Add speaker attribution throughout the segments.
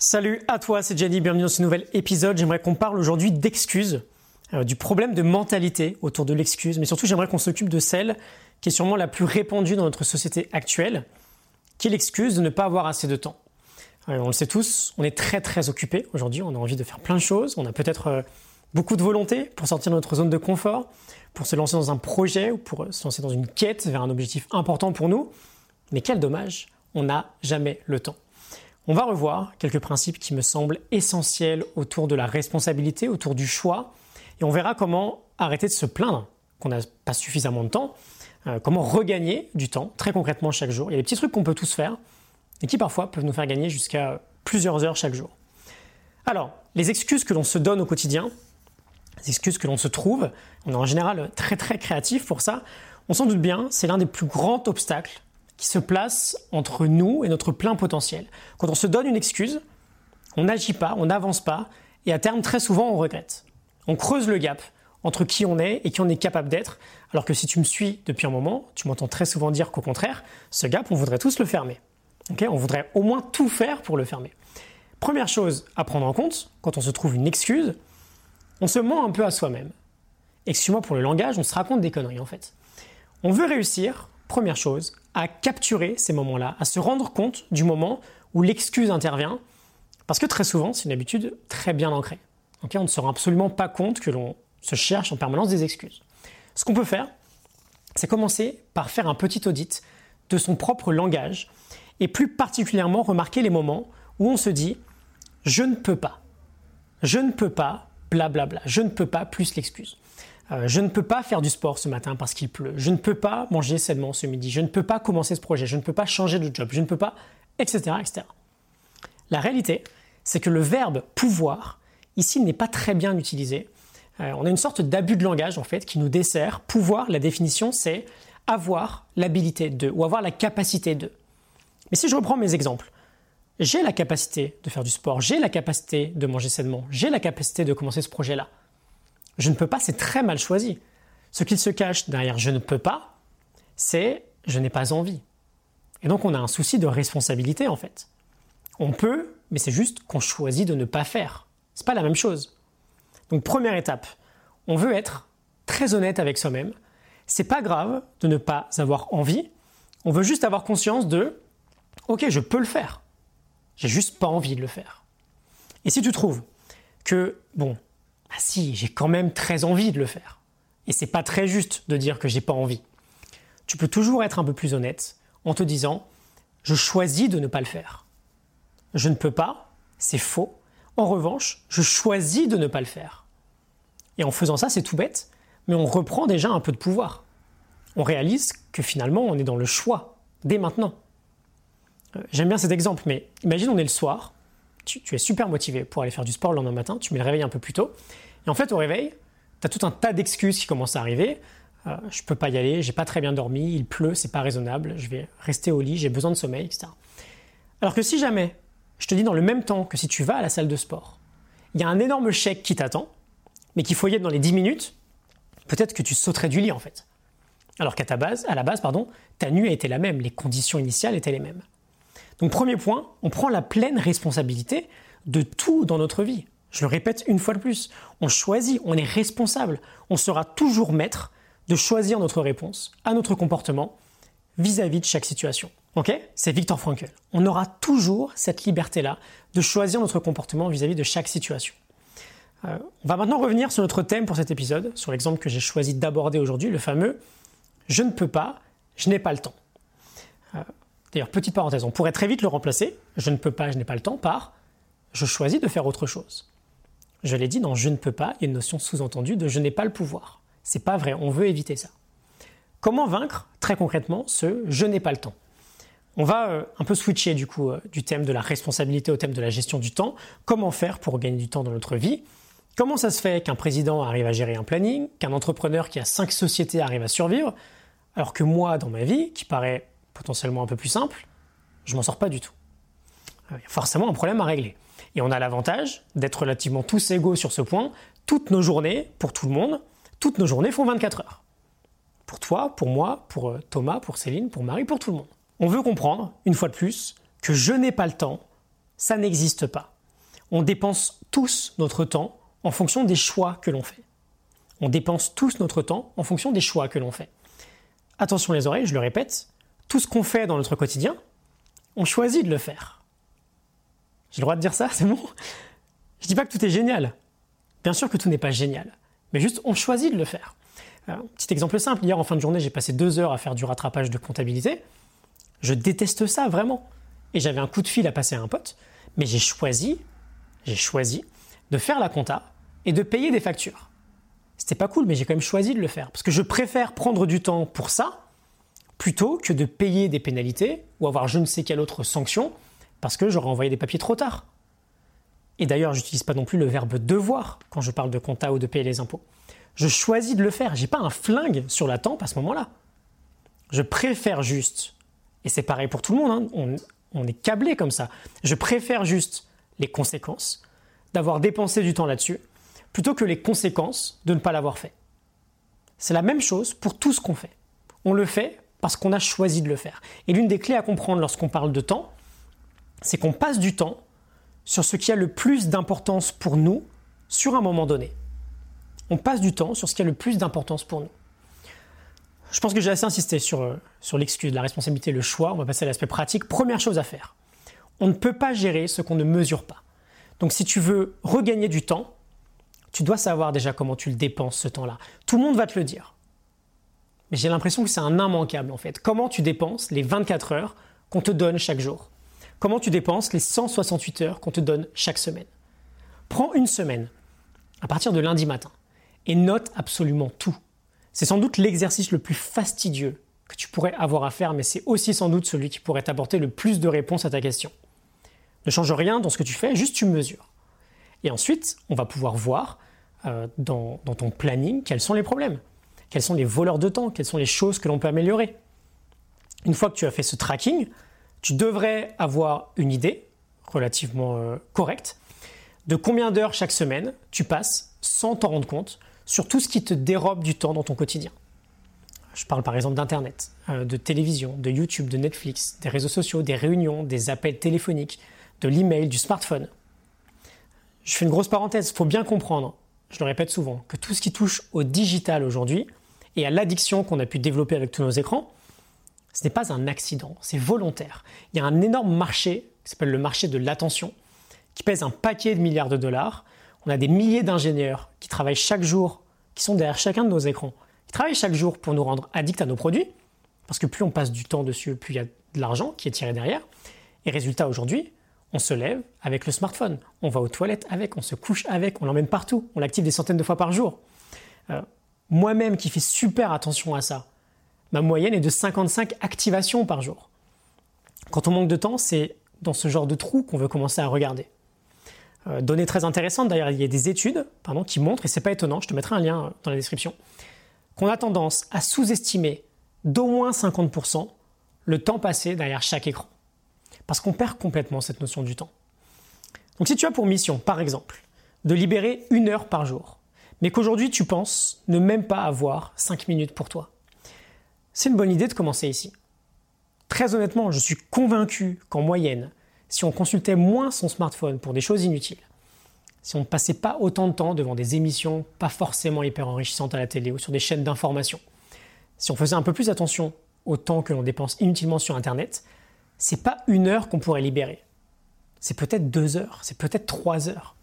Speaker 1: Salut à toi, c'est Jenny, bienvenue dans ce nouvel épisode. J'aimerais qu'on parle aujourd'hui d'excuses, euh, du problème de mentalité autour de l'excuse, mais surtout j'aimerais qu'on s'occupe de celle qui est sûrement la plus répandue dans notre société actuelle, qui est l'excuse de ne pas avoir assez de temps. Euh, on le sait tous, on est très très occupé aujourd'hui, on a envie de faire plein de choses, on a peut-être euh, beaucoup de volonté pour sortir de notre zone de confort, pour se lancer dans un projet ou pour se lancer dans une quête vers un objectif important pour nous, mais quel dommage, on n'a jamais le temps. On va revoir quelques principes qui me semblent essentiels autour de la responsabilité, autour du choix, et on verra comment arrêter de se plaindre qu'on n'a pas suffisamment de temps, euh, comment regagner du temps très concrètement chaque jour. Il y a des petits trucs qu'on peut tous faire et qui parfois peuvent nous faire gagner jusqu'à plusieurs heures chaque jour. Alors, les excuses que l'on se donne au quotidien, les excuses que l'on se trouve, on est en général très très créatif pour ça, on s'en doute bien, c'est l'un des plus grands obstacles qui se place entre nous et notre plein potentiel. Quand on se donne une excuse, on n'agit pas, on n'avance pas, et à terme, très souvent, on regrette. On creuse le gap entre qui on est et qui on est capable d'être, alors que si tu me suis depuis un moment, tu m'entends très souvent dire qu'au contraire, ce gap, on voudrait tous le fermer. on voudrait au moins tout faire pour le fermer. Première chose à prendre en compte, quand on se trouve une excuse, on se ment un peu à soi-même. Excuse-moi pour le langage, on se raconte des conneries en fait. On veut réussir, première chose, à capturer ces moments-là, à se rendre compte du moment où l'excuse intervient, parce que très souvent, c'est une habitude très bien ancrée. on ne se rend absolument pas compte que l'on se cherche en permanence des excuses. Ce qu'on peut faire, c'est commencer par faire un petit audit de son propre langage, et plus particulièrement remarquer les moments où on se dit je ne peux pas, je ne peux pas, blablabla, je ne peux pas plus l'excuse. Euh, je ne peux pas faire du sport ce matin parce qu'il pleut. Je ne peux pas manger sainement ce midi. Je ne peux pas commencer ce projet. Je ne peux pas changer de job. Je ne peux pas, etc., etc. La réalité, c'est que le verbe pouvoir, ici, n'est pas très bien utilisé. Euh, on a une sorte d'abus de langage, en fait, qui nous dessert. Pouvoir, la définition, c'est avoir l'habilité de, ou avoir la capacité de. Mais si je reprends mes exemples, j'ai la capacité de faire du sport, j'ai la capacité de manger sainement, j'ai la capacité de commencer ce projet-là. Je ne peux pas, c'est très mal choisi. Ce qu'il se cache derrière je ne peux pas, c'est je n'ai pas envie. Et donc on a un souci de responsabilité en fait. On peut, mais c'est juste qu'on choisit de ne pas faire. C'est pas la même chose. Donc première étape, on veut être très honnête avec soi-même. C'est pas grave de ne pas avoir envie. On veut juste avoir conscience de OK, je peux le faire. J'ai juste pas envie de le faire. Et si tu trouves que bon, ah si, j'ai quand même très envie de le faire. Et c'est pas très juste de dire que j'ai pas envie. Tu peux toujours être un peu plus honnête en te disant je choisis de ne pas le faire. Je ne peux pas, c'est faux. En revanche, je choisis de ne pas le faire. Et en faisant ça, c'est tout bête, mais on reprend déjà un peu de pouvoir. On réalise que finalement, on est dans le choix, dès maintenant. Euh, j'aime bien cet exemple, mais imagine on est le soir, tu, es super motivé pour aller faire du sport le lendemain matin, tu mets le réveil un peu plus tôt, et en fait au réveil, tu as tout un tas d'excuses qui commencent à arriver. Je euh, je peux pas y aller, j'ai pas très bien dormi, il pleut, c'est pas raisonnable, je vais rester au lit, j'ai besoin de sommeil, etc. Alors que si jamais, je te dis dans le même temps que si tu vas à la salle de sport, il y a un énorme chèque qui t'attend, mais qu'il faut y être dans les 10 minutes, peut-être que tu sauterais du lit en fait. Alors qu'à ta base, à la base, pardon, ta nuit a été la même, les conditions initiales étaient les mêmes. Donc premier point, on prend la pleine responsabilité de tout dans notre vie. Je le répète une fois de plus, on choisit, on est responsable, on sera toujours maître de choisir notre réponse à notre comportement vis-à-vis de chaque situation. Ok? C'est Victor Frankl. On aura toujours cette liberté-là de choisir notre comportement vis-à-vis de chaque situation. Euh, on va maintenant revenir sur notre thème pour cet épisode, sur l'exemple que j'ai choisi d'aborder aujourd'hui, le fameux je ne peux pas, je n'ai pas le temps. Euh, D'ailleurs, petite parenthèse, on pourrait très vite le remplacer, je ne peux pas, je n'ai pas le temps, par je choisis de faire autre chose. Je l'ai dit, dans je ne peux pas, il y a une notion sous-entendue de je n'ai pas le pouvoir. C'est pas vrai, on veut éviter ça. Comment vaincre très concrètement ce je n'ai pas le temps? On va euh, un peu switcher du coup euh, du thème de la responsabilité au thème de la gestion du temps. Comment faire pour gagner du temps dans notre vie? Comment ça se fait qu'un président arrive à gérer un planning, qu'un entrepreneur qui a cinq sociétés arrive à survivre, alors que moi, dans ma vie, qui paraît potentiellement un peu plus simple, je m'en sors pas du tout. Euh, il y a forcément un problème à régler. Et on a l'avantage d'être relativement tous égaux sur ce point. Toutes nos journées, pour tout le monde, toutes nos journées font 24 heures. Pour toi, pour moi, pour euh, Thomas, pour Céline, pour Marie, pour tout le monde. On veut comprendre, une fois de plus, que je n'ai pas le temps Ça n'existe pas. On dépense tous notre temps en fonction des choix que l'on fait. On dépense tous notre temps en fonction des choix que l'on fait. Attention les oreilles, je le répète, tout ce qu'on fait dans notre quotidien, on choisit de le faire. J'ai le droit de dire ça, c'est bon? Je dis pas que tout est génial. Bien sûr que tout n'est pas génial. Mais juste, on choisit de le faire. Euh, petit exemple simple, hier en fin de journée, j'ai passé deux heures à faire du rattrapage de comptabilité. Je déteste ça vraiment. Et j'avais un coup de fil à passer à un pote, mais j'ai choisi, j'ai choisi de faire la compta et de payer des factures. C'était pas cool, mais j'ai quand même choisi de le faire. Parce que je préfère prendre du temps pour ça plutôt que de payer des pénalités ou avoir je ne sais quelle autre sanction parce que j'aurais envoyé des papiers trop tard. Et d'ailleurs, j'utilise pas non plus le verbe devoir quand je parle de compta ou de payer les impôts. Je choisis de le faire. J'ai pas un flingue sur la tempe à ce moment-là. Je préfère juste, et c'est pareil pour tout le monde, hein, on est câblé comme ça. Je préfère juste les conséquences d'avoir dépensé du temps là-dessus plutôt que les conséquences de ne pas l'avoir fait. C'est la même chose pour tout ce qu'on fait. On le fait parce qu'on a choisi de le faire. Et l'une des clés à comprendre lorsqu'on parle de temps, c'est qu'on passe du temps sur ce qui a le plus d'importance pour nous sur un moment donné. On passe du temps sur ce qui a le plus d'importance pour nous. Je pense que j'ai assez insisté sur, euh, sur l'excuse, la responsabilité, le choix. On va passer à l'aspect pratique. Première chose à faire. On ne peut pas gérer ce qu'on ne mesure pas. Donc si tu veux regagner du temps, tu dois savoir déjà comment tu le dépenses ce temps-là. Tout le monde va te le dire. Mais j'ai l'impression que c'est un immanquable en fait. Comment tu dépenses les 24 heures qu'on te donne chaque jour? Comment tu dépenses les 168 heures qu'on te donne chaque semaine? Prends une semaine, à partir de lundi matin, et note absolument tout. C'est sans doute l'exercice le plus fastidieux que tu pourrais avoir à faire, mais c'est aussi sans doute celui qui pourrait t'apporter le plus de réponses à ta question. Ne change rien dans ce que tu fais, juste tu mesures. Et ensuite, on va pouvoir voir euh, dans, dans ton planning quels sont les problèmes, quels sont les voleurs de temps, quelles sont les choses que l'on peut améliorer? Une fois que tu as fait ce tracking, tu devrais avoir une idée relativement euh, correcte de combien d'heures chaque semaine tu passes sans t'en rendre compte sur tout ce qui te dérobe du temps dans ton quotidien. Je parle par exemple d'Internet, euh, de télévision, de YouTube, de Netflix, des réseaux sociaux, des réunions, des appels téléphoniques, de l'email, du smartphone. Je fais une grosse parenthèse, il faut bien comprendre, je le répète souvent, que tout ce qui touche au digital aujourd'hui et à l'addiction qu'on a pu développer avec tous nos écrans, ce n'est pas un accident, c'est volontaire. Il y a un énorme marché qui s'appelle le marché de l'attention, qui pèse un paquet de milliards de dollars. On a des milliers d'ingénieurs qui travaillent chaque jour, qui sont derrière chacun de nos écrans, qui travaillent chaque jour pour nous rendre addicts à nos produits, parce que plus on passe du temps dessus, plus il y a de l'argent qui est tiré derrière. Et résultat aujourd'hui, on se lève avec le smartphone, on va aux toilettes avec, on se couche avec, on l'emmène partout, on l'active des centaines de fois par jour. Euh, moi-même qui fais super attention à ça, ma moyenne est de 55 activations par jour. Quand on manque de temps, c'est dans ce genre de trou qu'on veut commencer à regarder. Euh, donnée très intéressante, d'ailleurs, il y a des études pardon, qui montrent, et c'est pas étonnant, je te mettrai un lien euh, dans la description, qu'on a tendance à sous-estimer d'au moins 50% le temps passé derrière chaque écran parce qu'on perd complètement cette notion du temps. Donc si tu as pour mission, par exemple, de libérer une heure par jour, mais qu'aujourd'hui tu penses ne même pas avoir 5 minutes pour toi, c'est une bonne idée de commencer ici. Très honnêtement, je suis convaincu qu'en moyenne, si on consultait moins son smartphone pour des choses inutiles, si on ne passait pas autant de temps devant des émissions pas forcément hyper enrichissantes à la télé ou sur des chaînes d'information, si on faisait un peu plus attention au temps que l'on dépense inutilement sur Internet, c'est pas une heure qu'on pourrait libérer. C'est peut-être deux heures, c'est peut-être trois heures.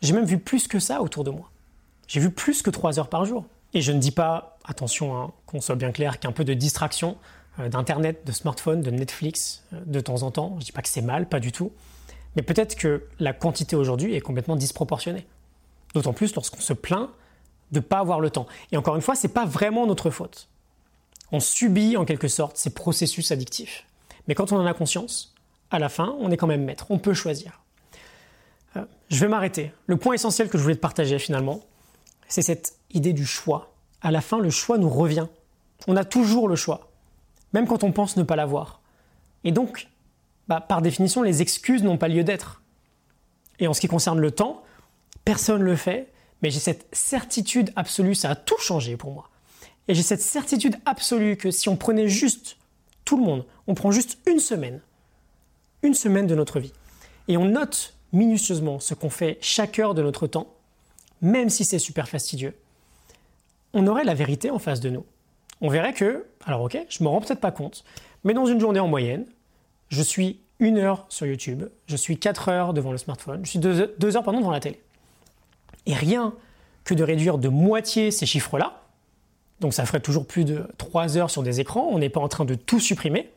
Speaker 1: J'ai même vu plus que ça autour de moi. J'ai vu plus que trois heures par jour. Et je ne dis pas, attention, hein, qu'on soit bien clair, qu'un peu de distraction euh, d'Internet, de smartphone, de Netflix euh, de temps en temps, je ne dis pas que c'est mal, pas du tout. Mais peut-être que la quantité aujourd'hui est complètement disproportionnée. D'autant plus lorsqu'on se plaint de ne pas avoir le temps. Et encore une fois, ce n'est pas vraiment notre faute. On subit en quelque sorte ces processus addictifs. Mais quand on en a conscience, à la fin, on est quand même maître, on peut choisir. Euh, je vais m'arrêter. Le point essentiel que je voulais te partager finalement, c'est cette idée du choix. À la fin, le choix nous revient. On a toujours le choix, même quand on pense ne pas l'avoir. Et donc, bah, par définition, les excuses n'ont pas lieu d'être. Et en ce qui concerne le temps, personne ne le fait, mais j'ai cette certitude absolue, ça a tout changé pour moi. Et j'ai cette certitude absolue que si on prenait juste tout le monde, on prend juste une semaine, une semaine de notre vie, et on note minutieusement ce qu'on fait chaque heure de notre temps, même si c'est super fastidieux, on aurait la vérité en face de nous. On verrait que, alors ok, je me rends peut-être pas compte, mais dans une journée en moyenne, je suis une heure sur YouTube, je suis quatre heures devant le smartphone, je suis deux, heures pardon, devant la télé. Et rien que de réduire de moitié ces chiffres-là, donc ça ferait toujours plus de trois heures sur des écrans, on n'est pas en train de tout supprimer,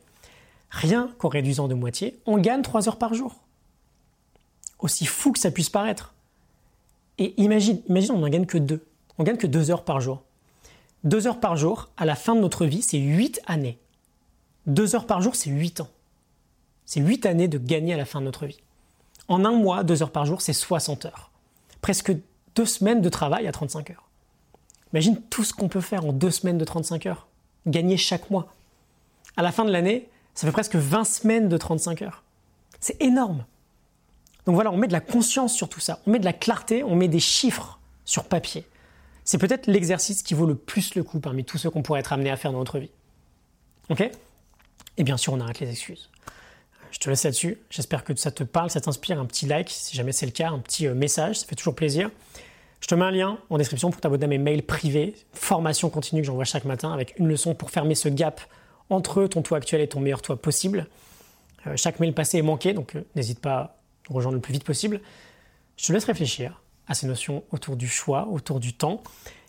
Speaker 1: rien qu'en réduisant de moitié, on gagne trois heures par jour. Aussi fou que ça puisse paraître. Et imagine, imagine on n'en gagne que deux. On gagne que deux heures par jour. Deux heures par jour, à la fin de notre vie, c'est huit années. Deux heures par jour, c'est huit ans. C'est huit années de gagner à la fin de notre vie. En un mois, deux heures par jour, c'est 60 heures. Presque deux semaines de travail à 35 heures. Imagine tout ce qu'on peut faire en deux semaines de 35 heures. Gagner chaque mois. À la fin de l'année, ça fait presque 20 semaines de 35 heures. C'est énorme. Donc voilà, on met de la conscience sur tout ça, on met de la clarté, on met des chiffres sur papier. C'est peut-être l'exercice qui vaut le plus le coup parmi tous ceux qu'on pourrait être amené à faire dans notre vie. Ok? Et bien sûr, on arrête les excuses. Je te laisse là-dessus. J'espère que ça te parle, ça t'inspire. Un petit like, si jamais c'est le cas, un petit euh, message, ça fait toujours plaisir. Je te mets un lien en description pour t'abonner à mes mails privés, formation continue que j'envoie chaque matin avec une leçon pour fermer ce gap entre ton toi actuel et ton meilleur toi possible. Euh, chaque mail passé est manqué, donc euh, n'hésite pas rejoindre le plus vite possible. Je te laisse réfléchir à ces notions autour du choix, autour du temps.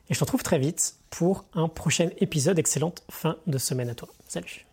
Speaker 1: Et je te retrouve très vite pour un prochain épisode. Excellente fin de semaine à toi. Salut